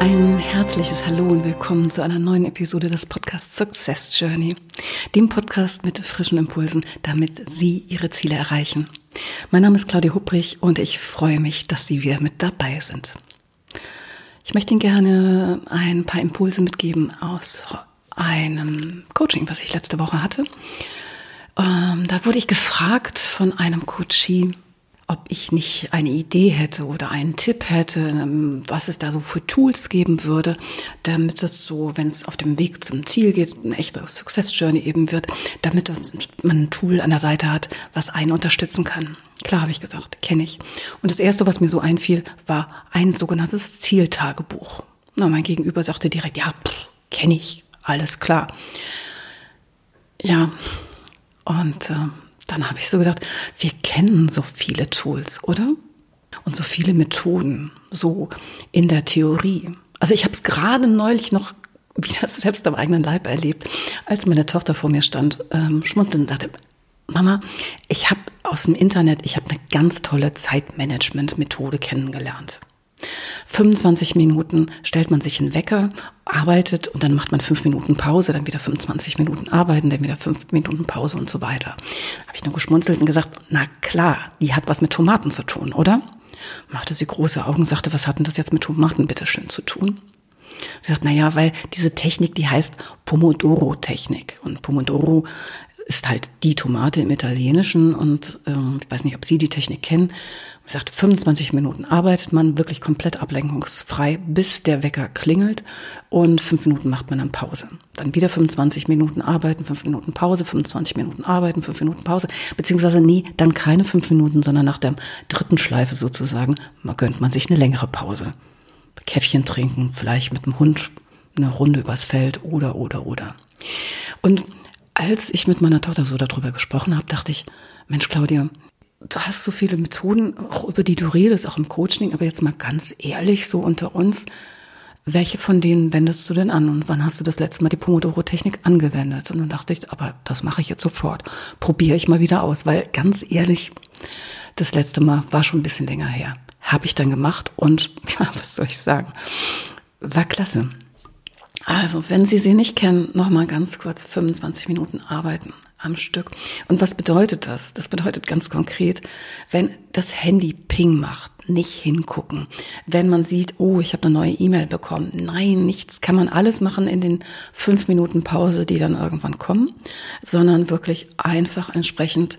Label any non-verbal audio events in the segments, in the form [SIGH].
Ein herzliches Hallo und willkommen zu einer neuen Episode des Podcasts Success Journey, dem Podcast mit frischen Impulsen, damit Sie Ihre Ziele erreichen. Mein Name ist Claudia Hupprich und ich freue mich, dass Sie wieder mit dabei sind. Ich möchte Ihnen gerne ein paar Impulse mitgeben aus einem Coaching, was ich letzte Woche hatte. Ähm, da wurde ich gefragt von einem Coachie, ob ich nicht eine Idee hätte oder einen Tipp hätte, ähm, was es da so für Tools geben würde, damit es so, wenn es auf dem Weg zum Ziel geht, eine echte Success Journey eben wird, damit man ein Tool an der Seite hat, was einen unterstützen kann. Klar habe ich gesagt, kenne ich. Und das erste, was mir so einfiel, war ein sogenanntes Zieltagebuch. Na, mein Gegenüber sagte direkt, ja, kenne ich, alles klar. Ja, und äh, dann habe ich so gedacht, wir kennen so viele Tools, oder? Und so viele Methoden, so in der Theorie. Also ich habe es gerade neulich noch wieder [LAUGHS] selbst am eigenen Leib erlebt, als meine Tochter vor mir stand, ähm, schmunzelnd sagte, Mama, ich habe aus dem Internet, ich habe eine ganz tolle Zeitmanagement-Methode kennengelernt. 25 Minuten stellt man sich einen Wecker, arbeitet und dann macht man fünf Minuten Pause, dann wieder 25 Minuten arbeiten, dann wieder fünf Minuten Pause und so weiter. Habe ich nur geschmunzelt und gesagt, na klar, die hat was mit Tomaten zu tun, oder? Machte sie große Augen, sagte, was hat denn das jetzt mit Tomaten bitteschön zu tun? Ich sagte, na ja, weil diese Technik, die heißt Pomodoro-Technik. Und Pomodoro ist halt die Tomate im Italienischen und ähm, ich weiß nicht, ob Sie die Technik kennen. Man sagt, 25 Minuten arbeitet man wirklich komplett ablenkungsfrei, bis der Wecker klingelt und fünf Minuten macht man dann Pause. Dann wieder 25 Minuten arbeiten, fünf Minuten Pause, 25 Minuten arbeiten, fünf Minuten Pause, beziehungsweise nie, dann keine fünf Minuten, sondern nach der dritten Schleife sozusagen, man gönnt man sich eine längere Pause. Käffchen trinken, vielleicht mit dem Hund eine Runde übers Feld oder, oder, oder. Und als ich mit meiner Tochter so darüber gesprochen habe, dachte ich, Mensch, Claudia, du hast so viele Methoden, auch über die du redest, auch im Coaching, aber jetzt mal ganz ehrlich, so unter uns, welche von denen wendest du denn an und wann hast du das letzte Mal die Pomodoro-Technik angewendet? Und dann dachte ich, aber das mache ich jetzt sofort. Probiere ich mal wieder aus, weil ganz ehrlich, das letzte Mal war schon ein bisschen länger her. Habe ich dann gemacht und [LAUGHS] ja, was soll ich sagen? War klasse. Also, wenn Sie sie nicht kennen, nochmal ganz kurz 25 Minuten arbeiten am Stück. Und was bedeutet das? Das bedeutet ganz konkret, wenn das Handy Ping macht, nicht hingucken. Wenn man sieht, oh, ich habe eine neue E-Mail bekommen. Nein, nichts kann man alles machen in den fünf Minuten Pause, die dann irgendwann kommen, sondern wirklich einfach entsprechend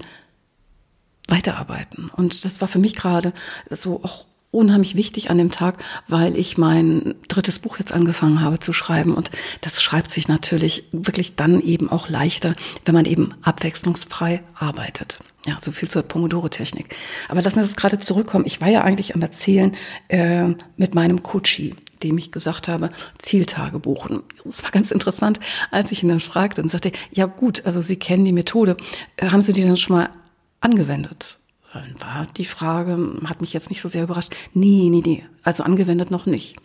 weiterarbeiten. Und das war für mich gerade so auch unheimlich wichtig an dem Tag, weil ich mein drittes Buch jetzt angefangen habe zu schreiben und das schreibt sich natürlich wirklich dann eben auch leichter, wenn man eben abwechslungsfrei arbeitet. Ja, so viel zur Pomodoro-Technik. Aber lassen wir das gerade zurückkommen. Ich war ja eigentlich am Erzählen äh, mit meinem Coachie, dem ich gesagt habe, Zieltagebuch. Und es war ganz interessant, als ich ihn dann fragte und sagte, ja gut, also Sie kennen die Methode. Äh, haben Sie die dann schon mal angewendet? Dann war die Frage, hat mich jetzt nicht so sehr überrascht. Nee, nee, nee. Also angewendet noch nicht.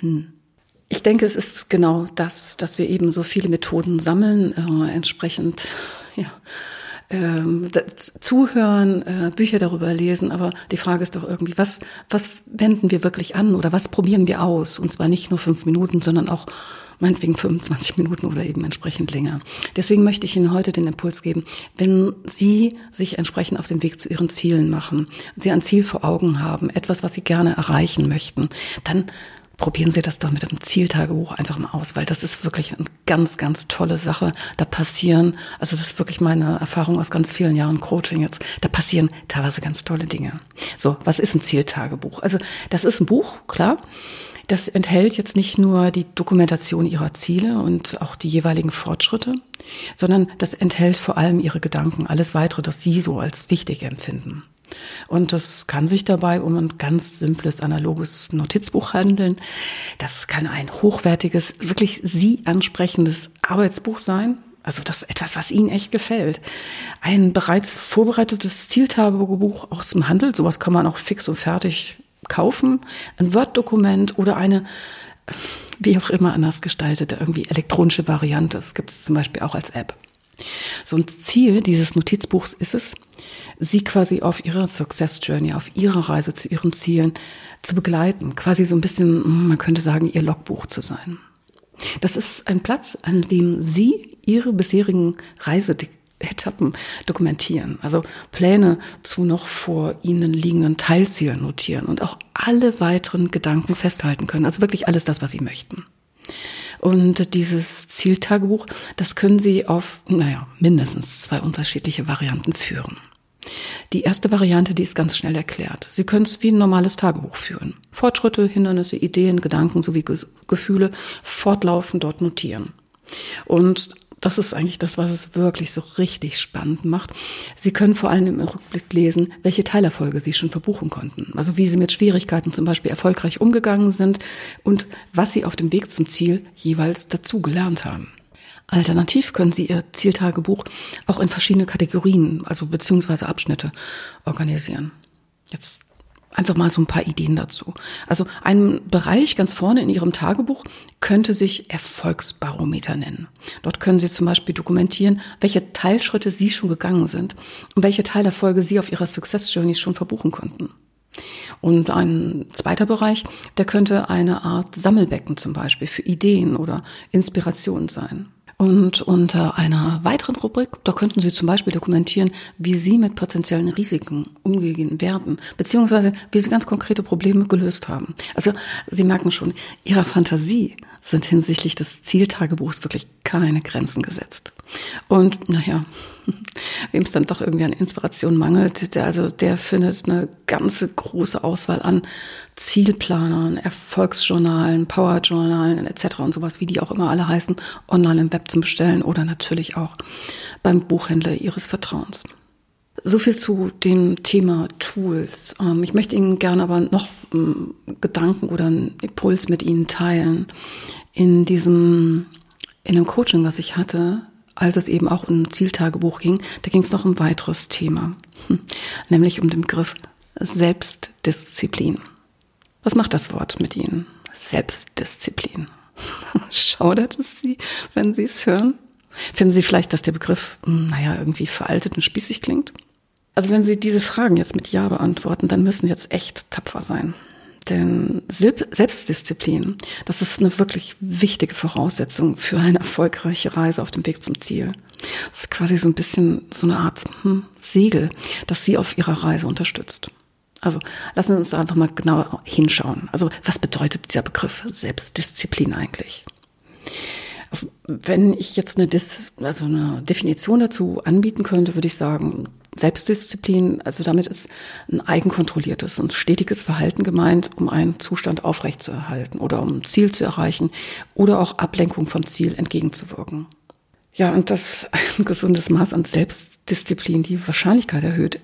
Hm. Ich denke, es ist genau das, dass wir eben so viele Methoden sammeln, äh, entsprechend, ja, ähm, zuhören, äh, Bücher darüber lesen, aber die Frage ist doch irgendwie, was, was wenden wir wirklich an oder was probieren wir aus? Und zwar nicht nur fünf Minuten, sondern auch meinetwegen 25 Minuten oder eben entsprechend länger. Deswegen möchte ich Ihnen heute den Impuls geben, wenn Sie sich entsprechend auf den Weg zu Ihren Zielen machen, Sie ein Ziel vor Augen haben, etwas, was Sie gerne erreichen möchten, dann probieren Sie das doch mit dem Zieltagebuch einfach mal aus, weil das ist wirklich eine ganz, ganz tolle Sache. Da passieren, also das ist wirklich meine Erfahrung aus ganz vielen Jahren Coaching jetzt, da passieren teilweise ganz tolle Dinge. So, was ist ein Zieltagebuch? Also das ist ein Buch, klar. Das enthält jetzt nicht nur die Dokumentation ihrer Ziele und auch die jeweiligen Fortschritte, sondern das enthält vor allem ihre Gedanken, alles weitere, das sie so als wichtig empfinden. Und das kann sich dabei um ein ganz simples analoges Notizbuch handeln. Das kann ein hochwertiges, wirklich Sie ansprechendes Arbeitsbuch sein. Also das ist etwas, was Ihnen echt gefällt. Ein bereits vorbereitetes Zieltagebuch aus dem Handel, sowas kann man auch fix und fertig kaufen. Ein Word-Dokument oder eine, wie auch immer anders gestaltete, irgendwie elektronische Variante. Das gibt es zum Beispiel auch als App. So ein Ziel dieses Notizbuchs ist es, Sie quasi auf Ihrer Success Journey, auf Ihrer Reise zu Ihren Zielen zu begleiten. Quasi so ein bisschen, man könnte sagen, Ihr Logbuch zu sein. Das ist ein Platz, an dem Sie Ihre bisherigen Reiseetappen dokumentieren, also Pläne zu noch vor Ihnen liegenden Teilzielen notieren und auch alle weiteren Gedanken festhalten können. Also wirklich alles das, was Sie möchten. Und dieses Zieltagebuch, das können Sie auf, naja, mindestens zwei unterschiedliche Varianten führen. Die erste Variante, die ist ganz schnell erklärt. Sie können es wie ein normales Tagebuch führen. Fortschritte, Hindernisse, Ideen, Gedanken sowie Gefühle fortlaufend dort notieren. Und das ist eigentlich das, was es wirklich so richtig spannend macht. Sie können vor allem im Rückblick lesen, welche Teilerfolge Sie schon verbuchen konnten. Also wie Sie mit Schwierigkeiten zum Beispiel erfolgreich umgegangen sind und was Sie auf dem Weg zum Ziel jeweils dazu gelernt haben. Alternativ können Sie Ihr Zieltagebuch auch in verschiedene Kategorien, also beziehungsweise Abschnitte organisieren. Jetzt einfach mal so ein paar Ideen dazu. Also ein Bereich ganz vorne in Ihrem Tagebuch könnte sich Erfolgsbarometer nennen. Dort können Sie zum Beispiel dokumentieren, welche Teilschritte Sie schon gegangen sind und welche Teilerfolge Sie auf Ihrer Success Journey schon verbuchen konnten. Und ein zweiter Bereich, der könnte eine Art Sammelbecken zum Beispiel für Ideen oder Inspirationen sein. Und unter einer weiteren Rubrik, da könnten Sie zum Beispiel dokumentieren, wie Sie mit potenziellen Risiken umgehen werden, beziehungsweise wie Sie ganz konkrete Probleme gelöst haben. Also Sie merken schon, Ihrer Fantasie sind hinsichtlich des Zieltagebuchs wirklich keine Grenzen gesetzt. Und naja, [LAUGHS] wem es dann doch irgendwie an Inspiration mangelt, der also der findet eine ganze große Auswahl an Zielplanern, Erfolgsjournalen, Powerjournalen etc. und sowas, wie die auch immer alle heißen, online im Web zum Bestellen oder natürlich auch beim Buchhändler Ihres Vertrauens. So viel zu dem Thema Tools. Ähm, ich möchte Ihnen gerne aber noch ähm, Gedanken oder einen Impuls mit Ihnen teilen. In diesem, in dem Coaching, was ich hatte, als es eben auch um Zieltagebuch ging, da ging es noch um ein weiteres Thema, hm, nämlich um den Begriff Selbstdisziplin. Was macht das Wort mit Ihnen? Selbstdisziplin. [LAUGHS] Schaudert es Sie, wenn Sie es hören? Finden Sie vielleicht, dass der Begriff, hm, naja, irgendwie veraltet und spießig klingt? Also wenn Sie diese Fragen jetzt mit Ja beantworten, dann müssen Sie jetzt echt tapfer sein. Denn Selbstdisziplin, das ist eine wirklich wichtige Voraussetzung für eine erfolgreiche Reise auf dem Weg zum Ziel. Das ist quasi so ein bisschen so eine Art hm, Segel, das Sie auf Ihrer Reise unterstützt. Also lassen Sie uns einfach mal genauer hinschauen. Also was bedeutet dieser Begriff Selbstdisziplin eigentlich? Also, wenn ich jetzt eine, Dis, also eine Definition dazu anbieten könnte, würde ich sagen, Selbstdisziplin, also damit ist ein eigenkontrolliertes und stetiges Verhalten gemeint, um einen Zustand aufrechtzuerhalten oder um ein Ziel zu erreichen oder auch Ablenkung vom Ziel entgegenzuwirken. Ja, und das [LAUGHS] ein gesundes Maß an Selbstdisziplin die Wahrscheinlichkeit erhöht,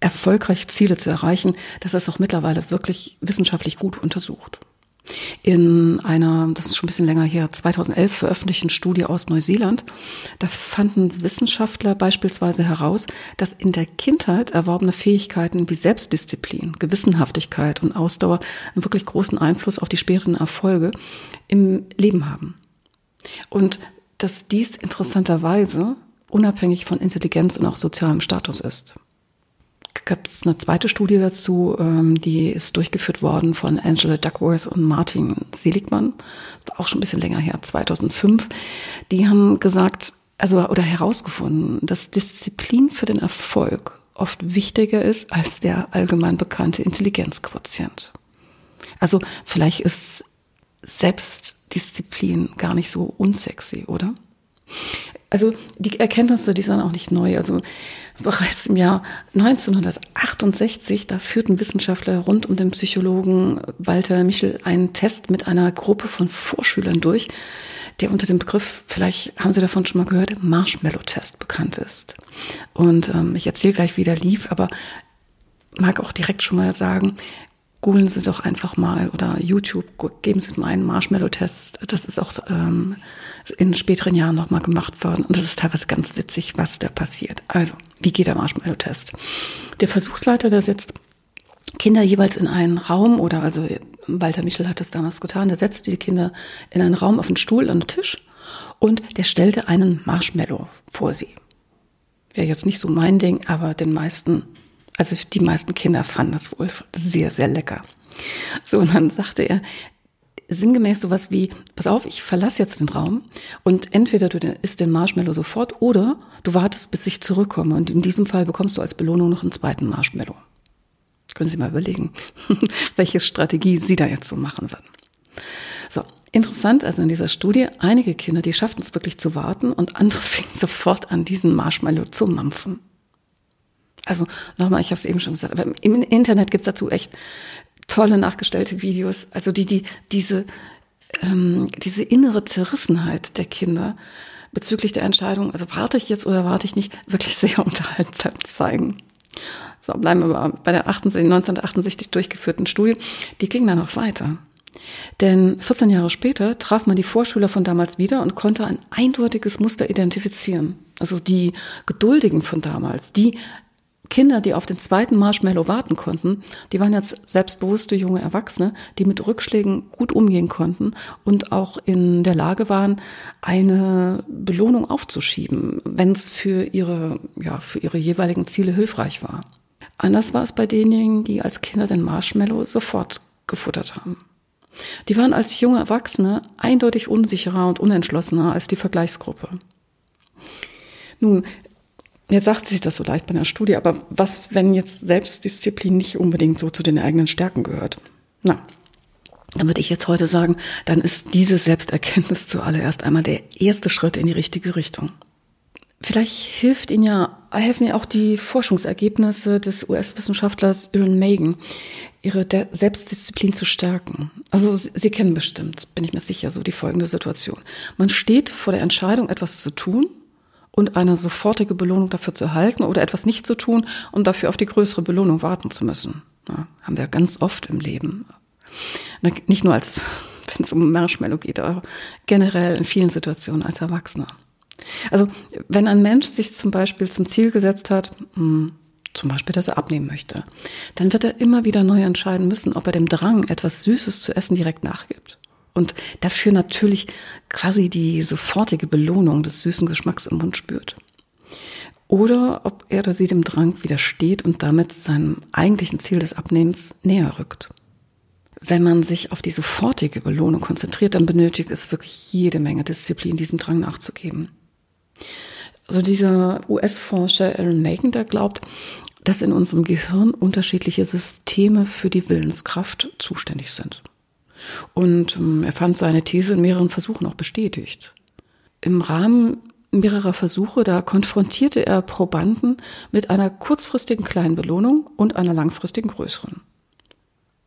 erfolgreich Ziele zu erreichen, das ist auch mittlerweile wirklich wissenschaftlich gut untersucht. In einer, das ist schon ein bisschen länger her, 2011 veröffentlichten Studie aus Neuseeland, da fanden Wissenschaftler beispielsweise heraus, dass in der Kindheit erworbene Fähigkeiten wie Selbstdisziplin, Gewissenhaftigkeit und Ausdauer einen wirklich großen Einfluss auf die späteren Erfolge im Leben haben. Und dass dies interessanterweise unabhängig von Intelligenz und auch sozialem Status ist gab es eine zweite Studie dazu, ähm, die ist durchgeführt worden von Angela Duckworth und Martin Seligmann, auch schon ein bisschen länger her, 2005. Die haben gesagt, also oder herausgefunden, dass Disziplin für den Erfolg oft wichtiger ist als der allgemein bekannte Intelligenzquotient. Also vielleicht ist Selbstdisziplin gar nicht so unsexy, oder? Also die Erkenntnisse, die sind auch nicht neu. Also bereits im Jahr 1968, da führten Wissenschaftler rund um den Psychologen Walter Michel einen Test mit einer Gruppe von Vorschülern durch, der unter dem Begriff, vielleicht haben Sie davon schon mal gehört, Marshmallow-Test bekannt ist. Und ähm, ich erzähle gleich, wie der lief, aber mag auch direkt schon mal sagen, googeln Sie doch einfach mal oder YouTube, geben Sie mal einen Marshmallow-Test. Das ist auch ähm, in späteren Jahren nochmal gemacht worden. Und das ist teilweise ganz witzig, was da passiert. Also, wie geht der Marshmallow-Test? Der Versuchsleiter, der setzt Kinder jeweils in einen Raum oder also Walter Michel hat das damals getan, der setzte die Kinder in einen Raum auf einen Stuhl, an den Tisch und der stellte einen Marshmallow vor sie. Wäre jetzt nicht so mein Ding, aber den meisten also die meisten Kinder fanden das wohl sehr, sehr lecker. So, und dann sagte er, sinngemäß sowas wie, pass auf, ich verlasse jetzt den Raum und entweder du isst den Marshmallow sofort oder du wartest, bis ich zurückkomme. Und in diesem Fall bekommst du als Belohnung noch einen zweiten Marshmallow. können Sie mal überlegen, [LAUGHS] welche Strategie Sie da jetzt so machen würden. So, interessant also in dieser Studie, einige Kinder, die schafften es wirklich zu warten und andere [LAUGHS] fingen sofort an, diesen Marshmallow zu mampfen. Also nochmal, ich habe es eben schon gesagt, aber im Internet gibt's dazu echt tolle nachgestellte Videos, also die, die diese, ähm, diese innere Zerrissenheit der Kinder bezüglich der Entscheidung, also warte ich jetzt oder warte ich nicht, wirklich [LAUGHS] sehr unterhaltsam zeigen. So, bleiben wir bei der 1968 durchgeführten Studie. Die ging dann noch weiter. Denn 14 Jahre später traf man die Vorschüler von damals wieder und konnte ein eindeutiges Muster identifizieren. Also die Geduldigen von damals, die Kinder, die auf den zweiten Marshmallow warten konnten, die waren jetzt selbstbewusste junge Erwachsene, die mit Rückschlägen gut umgehen konnten und auch in der Lage waren, eine Belohnung aufzuschieben, wenn es für ihre, ja, für ihre jeweiligen Ziele hilfreich war. Anders war es bei denjenigen, die als Kinder den Marshmallow sofort gefuttert haben. Die waren als junge Erwachsene eindeutig unsicherer und unentschlossener als die Vergleichsgruppe. Nun, Jetzt sagt sich das so leicht bei einer Studie, aber was, wenn jetzt Selbstdisziplin nicht unbedingt so zu den eigenen Stärken gehört? Na, dann würde ich jetzt heute sagen, dann ist diese Selbsterkenntnis zuallererst einmal der erste Schritt in die richtige Richtung. Vielleicht hilft Ihnen ja, helfen ja auch die Forschungsergebnisse des US-Wissenschaftlers Aaron Megan, Ihre Selbstdisziplin zu stärken. Also Sie, Sie kennen bestimmt, bin ich mir sicher, so die folgende Situation. Man steht vor der Entscheidung, etwas zu tun und eine sofortige Belohnung dafür zu erhalten oder etwas nicht zu tun und dafür auf die größere Belohnung warten zu müssen. Ja, haben wir ganz oft im Leben. Nicht nur als, [LAUGHS] wenn es um Marshmallow geht, aber generell in vielen Situationen als Erwachsener. Also, wenn ein Mensch sich zum Beispiel zum Ziel gesetzt hat, hm, zum Beispiel, dass er abnehmen möchte, dann wird er immer wieder neu entscheiden müssen, ob er dem Drang, etwas Süßes zu essen, direkt nachgibt und dafür natürlich quasi die sofortige Belohnung des süßen Geschmacks im Mund spürt. Oder ob er oder sie dem Drang widersteht und damit seinem eigentlichen Ziel des Abnehmens näher rückt. Wenn man sich auf die sofortige Belohnung konzentriert, dann benötigt es wirklich jede Menge Disziplin, diesem Drang nachzugeben. Also dieser US-Forscher Aaron Megan, der glaubt, dass in unserem Gehirn unterschiedliche Systeme für die Willenskraft zuständig sind. Und ähm, er fand seine These in mehreren Versuchen auch bestätigt. Im Rahmen mehrerer Versuche, da konfrontierte er Probanden mit einer kurzfristigen kleinen Belohnung und einer langfristigen größeren.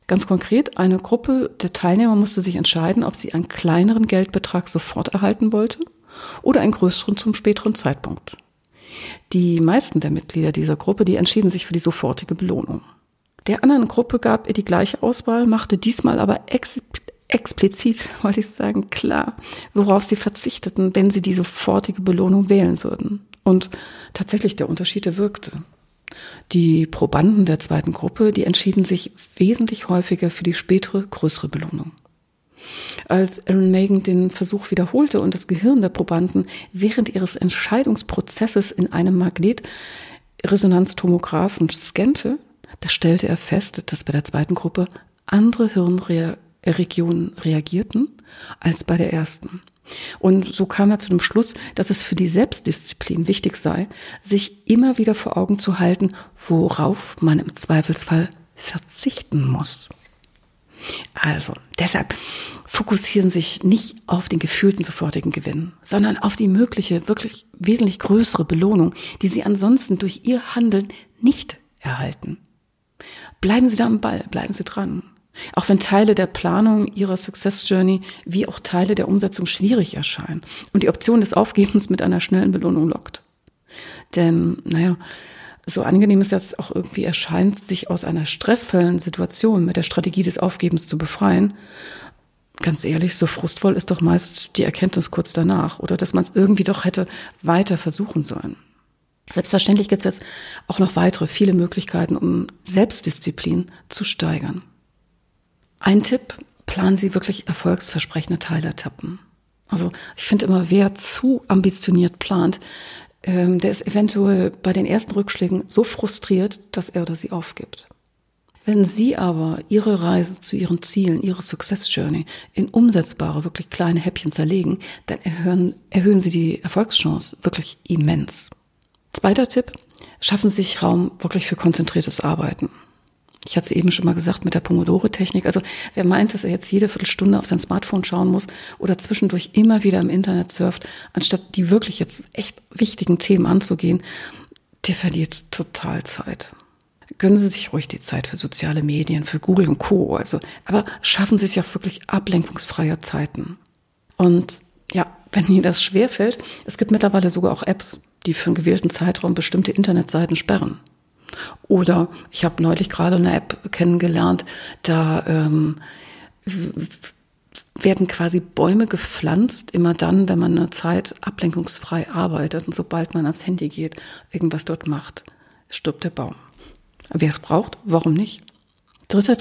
Ganz konkret, eine Gruppe der Teilnehmer musste sich entscheiden, ob sie einen kleineren Geldbetrag sofort erhalten wollte oder einen größeren zum späteren Zeitpunkt. Die meisten der Mitglieder dieser Gruppe, die entschieden sich für die sofortige Belohnung. Der anderen Gruppe gab er die gleiche Auswahl, machte diesmal aber ex explizit, [LAUGHS] wollte ich sagen, klar, worauf sie verzichteten, wenn sie die sofortige Belohnung wählen würden. Und tatsächlich der Unterschied der wirkte. Die Probanden der zweiten Gruppe, die entschieden sich wesentlich häufiger für die spätere, größere Belohnung. Als Aaron Megan den Versuch wiederholte und das Gehirn der Probanden während ihres Entscheidungsprozesses in einem Magnetresonanztomographen scannte, da stellte er fest, dass bei der zweiten Gruppe andere Hirnregionen reagierten als bei der ersten. Und so kam er zu dem Schluss, dass es für die Selbstdisziplin wichtig sei, sich immer wieder vor Augen zu halten, worauf man im Zweifelsfall verzichten muss. Also, deshalb fokussieren sich nicht auf den gefühlten sofortigen Gewinn, sondern auf die mögliche, wirklich wesentlich größere Belohnung, die Sie ansonsten durch Ihr Handeln nicht erhalten. Bleiben Sie da am Ball, bleiben Sie dran. Auch wenn Teile der Planung Ihrer Success Journey wie auch Teile der Umsetzung schwierig erscheinen und die Option des Aufgebens mit einer schnellen Belohnung lockt. Denn, naja, so angenehm es jetzt auch irgendwie erscheint, sich aus einer stressvollen Situation mit der Strategie des Aufgebens zu befreien, ganz ehrlich, so frustvoll ist doch meist die Erkenntnis kurz danach oder dass man es irgendwie doch hätte weiter versuchen sollen. Selbstverständlich gibt es jetzt auch noch weitere, viele Möglichkeiten, um Selbstdisziplin zu steigern. Ein Tipp, planen Sie wirklich erfolgsversprechende Teiletappen. Also ich finde immer, wer zu ambitioniert plant, ähm, der ist eventuell bei den ersten Rückschlägen so frustriert, dass er oder sie aufgibt. Wenn Sie aber Ihre Reise zu Ihren Zielen, Ihre Success Journey in umsetzbare, wirklich kleine Häppchen zerlegen, dann erhöhen, erhöhen Sie die Erfolgschance wirklich immens. Zweiter Tipp, schaffen Sie sich Raum wirklich für konzentriertes Arbeiten. Ich hatte es eben schon mal gesagt mit der Pomodore-Technik. Also wer meint, dass er jetzt jede Viertelstunde auf sein Smartphone schauen muss oder zwischendurch immer wieder im Internet surft, anstatt die wirklich jetzt echt wichtigen Themen anzugehen, der verliert total Zeit. Gönnen Sie sich ruhig die Zeit für soziale Medien, für Google und Co. Also, aber schaffen Sie es ja wirklich ablenkungsfreie Zeiten. Und ja, wenn Ihnen das schwerfällt, es gibt mittlerweile sogar auch Apps, die für einen gewählten Zeitraum bestimmte Internetseiten sperren. Oder ich habe neulich gerade eine App kennengelernt, da ähm, werden quasi Bäume gepflanzt, immer dann, wenn man eine Zeit ablenkungsfrei arbeitet und sobald man ans Handy geht, irgendwas dort macht, stirbt der Baum. Wer es braucht, warum nicht? Dritter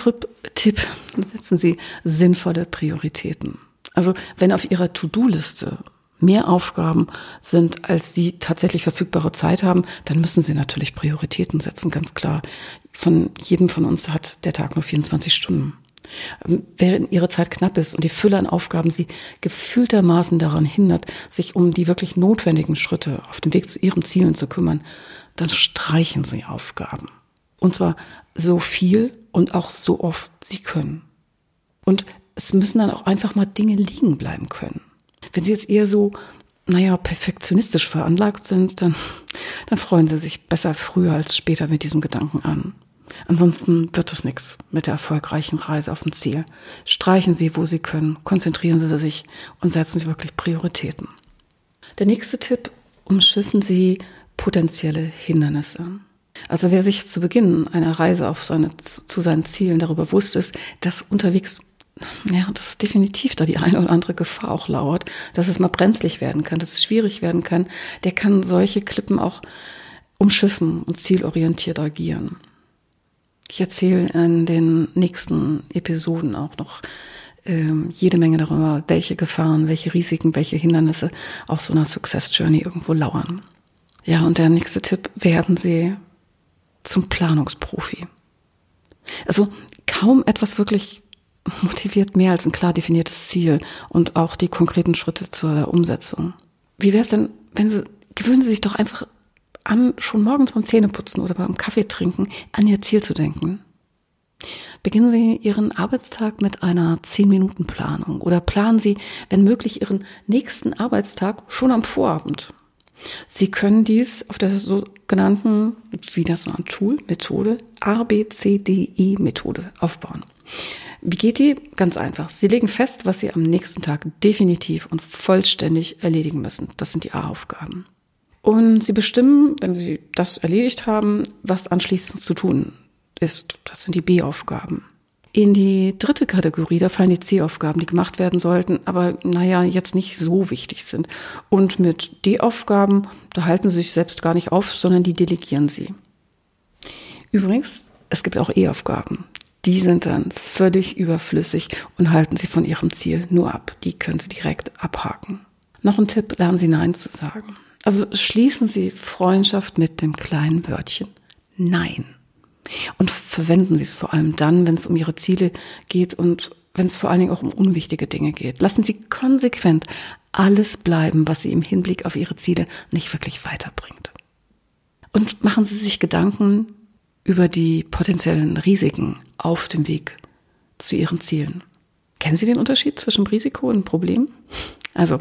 Tipp, setzen Sie sinnvolle Prioritäten. Also wenn auf Ihrer To-Do-Liste mehr Aufgaben sind, als sie tatsächlich verfügbare Zeit haben, dann müssen sie natürlich Prioritäten setzen, ganz klar. Von jedem von uns hat der Tag nur 24 Stunden. Ähm, während ihre Zeit knapp ist und die Fülle an Aufgaben sie gefühltermaßen daran hindert, sich um die wirklich notwendigen Schritte auf dem Weg zu ihren Zielen zu kümmern, dann streichen sie Aufgaben. Und zwar so viel und auch so oft sie können. Und es müssen dann auch einfach mal Dinge liegen bleiben können. Wenn Sie jetzt eher so, naja, perfektionistisch veranlagt sind, dann, dann freuen Sie sich besser früher als später mit diesem Gedanken an. Ansonsten wird es nichts mit der erfolgreichen Reise auf dem Ziel. Streichen Sie, wo Sie können, konzentrieren Sie sich und setzen Sie wirklich Prioritäten. Der nächste Tipp, umschiffen Sie potenzielle Hindernisse. Also wer sich zu Beginn einer Reise auf seine, zu seinen Zielen darüber wusste, ist, dass unterwegs ja, dass definitiv da die eine oder andere Gefahr auch lauert, dass es mal brenzlig werden kann, dass es schwierig werden kann, der kann solche Klippen auch umschiffen und zielorientiert agieren. Ich erzähle in den nächsten Episoden auch noch ähm, jede Menge darüber, welche Gefahren, welche Risiken, welche Hindernisse auf so einer Success Journey irgendwo lauern. Ja, und der nächste Tipp, werden Sie zum Planungsprofi. Also kaum etwas wirklich motiviert mehr als ein klar definiertes Ziel und auch die konkreten Schritte zur Umsetzung. Wie wäre es denn, wenn Sie, gewöhnen Sie sich doch einfach an, schon morgens beim Zähneputzen oder beim Kaffee trinken, an Ihr Ziel zu denken. Beginnen Sie Ihren Arbeitstag mit einer 10-Minuten-Planung oder planen Sie, wenn möglich, Ihren nächsten Arbeitstag schon am Vorabend. Sie können dies auf der sogenannten, wie das so ein Tool, Methode, ABCDE-Methode aufbauen. Wie geht die? Ganz einfach. Sie legen fest, was Sie am nächsten Tag definitiv und vollständig erledigen müssen. Das sind die A-Aufgaben. Und Sie bestimmen, wenn Sie das erledigt haben, was anschließend zu tun ist. Das sind die B-Aufgaben. In die dritte Kategorie, da fallen die C-Aufgaben, die gemacht werden sollten, aber naja, jetzt nicht so wichtig sind. Und mit D-Aufgaben, da halten Sie sich selbst gar nicht auf, sondern die delegieren Sie. Übrigens, es gibt auch E-Aufgaben die sind dann völlig überflüssig und halten sie von ihrem Ziel nur ab. Die können sie direkt abhaken. Noch ein Tipp, lernen Sie Nein zu sagen. Also schließen Sie Freundschaft mit dem kleinen Wörtchen Nein. Und verwenden Sie es vor allem dann, wenn es um Ihre Ziele geht und wenn es vor allen Dingen auch um unwichtige Dinge geht. Lassen Sie konsequent alles bleiben, was Sie im Hinblick auf Ihre Ziele nicht wirklich weiterbringt. Und machen Sie sich Gedanken, über die potenziellen Risiken auf dem Weg zu Ihren Zielen. Kennen Sie den Unterschied zwischen Risiko und Problem? Also,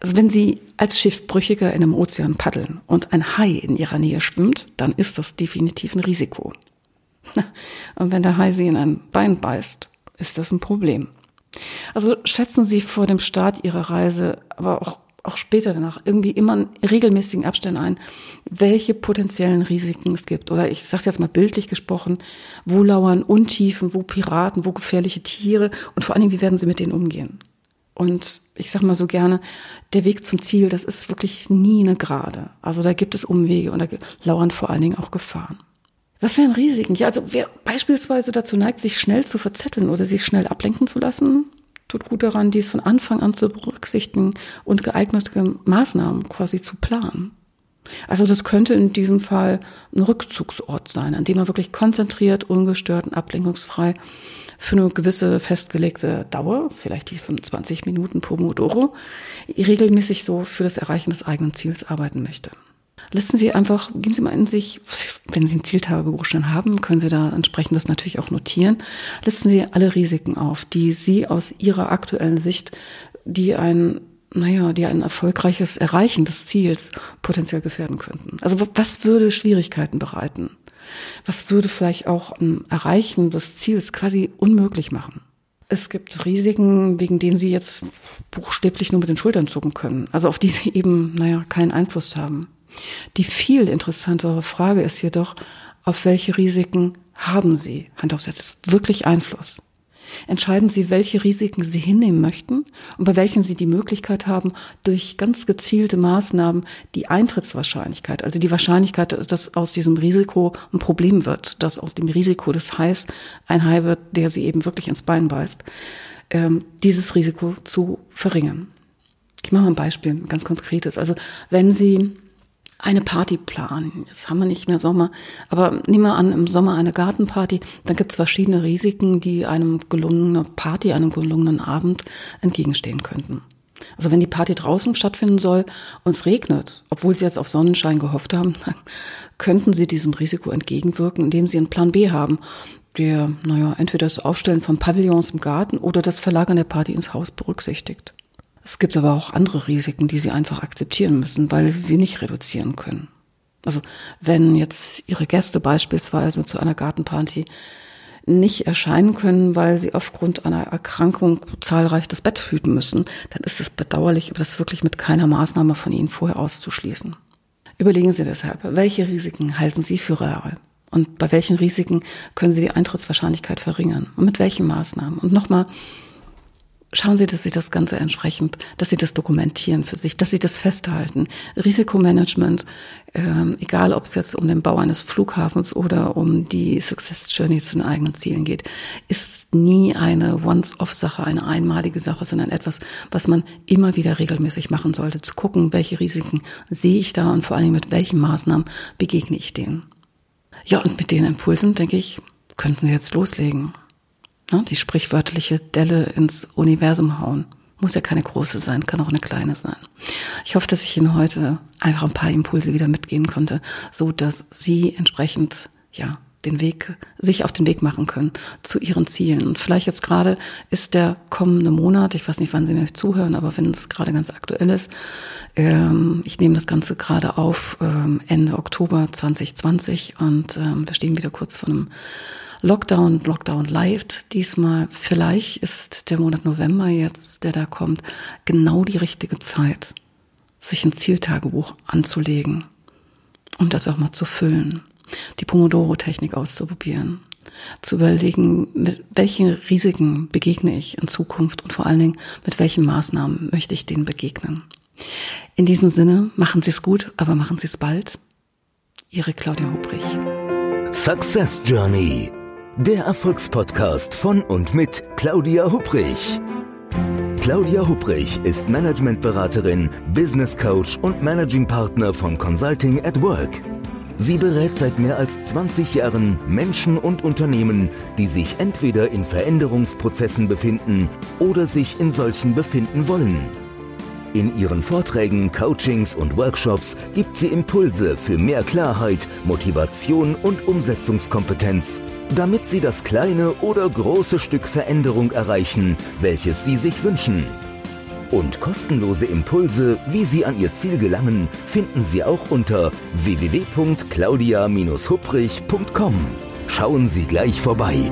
wenn Sie als Schiffbrüchiger in einem Ozean paddeln und ein Hai in Ihrer Nähe schwimmt, dann ist das definitiv ein Risiko. [LAUGHS] Und wenn der Hai Sie in ein Bein beißt, ist das ein Problem. Also schätzen Sie vor dem Start Ihrer Reise aber auch auch später danach irgendwie immer in regelmäßigen Abständen ein, welche potenziellen Risiken es gibt. Oder ich sage jetzt mal bildlich gesprochen, wo lauern Untiefen, wo Piraten, wo gefährliche Tiere und vor allen Dingen, wie werden sie mit denen umgehen. Und ich sage mal so gerne, der Weg zum Ziel, das ist wirklich nie eine Gerade. Also da gibt es Umwege und da lauern vor allen Dingen auch Gefahren. Was wären Risiken? Ja, also wer beispielsweise dazu neigt, sich schnell zu verzetteln oder sich schnell ablenken zu lassen, tut gut daran, dies von Anfang an zu berücksichtigen und geeignete Maßnahmen quasi zu planen. Also das könnte in diesem Fall ein Rückzugsort sein, an dem man wirklich konzentriert, ungestört und ablenkungsfrei für eine gewisse festgelegte Dauer, vielleicht die 25 Minuten Pomodoro, regelmäßig so für das Erreichen des eigenen Ziels arbeiten möchte. Listen Sie einfach, gehen Sie mal in sich, wenn Sie ein Zieltagebuch schon haben, können Sie da entsprechend das natürlich auch notieren. Listen Sie alle Risiken auf, die Sie aus Ihrer aktuellen Sicht, die ein naja, die ein erfolgreiches Erreichen des Ziels potenziell gefährden könnten. Also was würde Schwierigkeiten bereiten? Was würde vielleicht auch ein Erreichen des Ziels quasi unmöglich machen? Es gibt Risiken, wegen denen Sie jetzt buchstäblich nur mit den Schultern zucken können, also auf die Sie eben, naja, keinen Einfluss haben. Die viel interessantere Frage ist jedoch, auf welche Risiken haben Sie, Hand aufs Herz, wirklich Einfluss? entscheiden Sie, welche Risiken Sie hinnehmen möchten und bei welchen Sie die Möglichkeit haben, durch ganz gezielte Maßnahmen die Eintrittswahrscheinlichkeit, also die Wahrscheinlichkeit, dass aus diesem Risiko ein Problem wird, dass aus dem Risiko des Hais ein Hai wird, der Sie eben wirklich ins Bein beißt, ähm, dieses Risiko zu verringern. Ich mache mal ein Beispiel, ein ganz konkretes. Also wenn Sie eine Party planen. Jetzt haben wir nicht mehr Sommer, aber nehmen wir an, im Sommer eine Gartenparty, dann gibt es verschiedene Risiken, die einem gelungenen Party, einem gelungenen Abend entgegenstehen könnten. Also wenn die Party draußen stattfinden soll und es regnet, obwohl sie jetzt auf Sonnenschein gehofft haben, dann [LAUGHS] könnten sie diesem Risiko entgegenwirken, indem sie einen Plan B haben, der, naja, entweder das Aufstellen von Pavillons im Garten oder das Verlagern der Party ins Haus berücksichtigt. Es gibt aber auch andere Risiken, die sie einfach akzeptieren müssen, weil sie sie nicht reduzieren können. Also wenn jetzt ihre Gäste beispielsweise zu einer Gartenparty nicht erscheinen können, weil sie aufgrund einer Erkrankung zahlreich das Bett hüten müssen, dann ist es bedauerlich, aber das wirklich mit keiner Maßnahme von Ihnen vorher auszuschließen. Überlegen Sie deshalb, welche Risiken halten Sie für real? Und bei welchen Risiken können Sie die Eintrittswahrscheinlichkeit verringern? Und mit welchen Maßnahmen? Und nochmal, schauen Sie, dass Sie das Ganze entsprechend, dass Sie das dokumentieren für sich, dass Sie das festhalten. Risikomanagement, ähm, egal ob es jetzt um den Bau eines Flughafens oder um die Success Journey zu den eigenen Zielen geht, ist nie eine Once-off-Sache, eine einmalige Sache, sondern etwas, was man immer wieder regelmäßig machen sollte, zu gucken, welche Risiken sehe ich da und vor allem mit welchen Maßnahmen begegne ich denen. Ja, und mit den Impulsen, denke ich, könnten Sie jetzt loslegen. Ne, die sprichwörtliche Delle ins Universum hauen. Muss ja keine große sein, kann auch eine kleine sein. Ich hoffe, dass ich Ihnen heute einfach ein paar Impulse wieder mitgehen konnte, so dass Sie entsprechend, ja, den Weg, sich auf den Weg machen können zu ihren Zielen. Und vielleicht jetzt gerade ist der kommende Monat, ich weiß nicht, wann Sie mir zuhören, aber wenn es gerade ganz aktuell ist, ähm, ich nehme das Ganze gerade auf ähm, Ende Oktober 2020 und ähm, wir stehen wieder kurz vor einem Lockdown, Lockdown Light diesmal. Vielleicht ist der Monat November jetzt, der da kommt, genau die richtige Zeit, sich ein Zieltagebuch anzulegen und das auch mal zu füllen, die Pomodoro-Technik auszuprobieren, zu überlegen, mit welchen Risiken begegne ich in Zukunft und vor allen Dingen, mit welchen Maßnahmen möchte ich denen begegnen. In diesem Sinne, machen Sie es gut, aber machen Sie es bald. Ihre Claudia Hubrich. Success Journey der Erfolgspodcast von und mit Claudia Hubrich. Claudia Hubrich ist Managementberaterin, Business Coach und Managing Partner von Consulting at Work. Sie berät seit mehr als 20 Jahren Menschen und Unternehmen, die sich entweder in Veränderungsprozessen befinden oder sich in solchen befinden wollen. In ihren Vorträgen, Coachings und Workshops gibt sie Impulse für mehr Klarheit, Motivation und Umsetzungskompetenz, damit sie das kleine oder große Stück Veränderung erreichen, welches sie sich wünschen. Und kostenlose Impulse, wie Sie an Ihr Ziel gelangen, finden Sie auch unter www.claudia-hupprich.com. Schauen Sie gleich vorbei.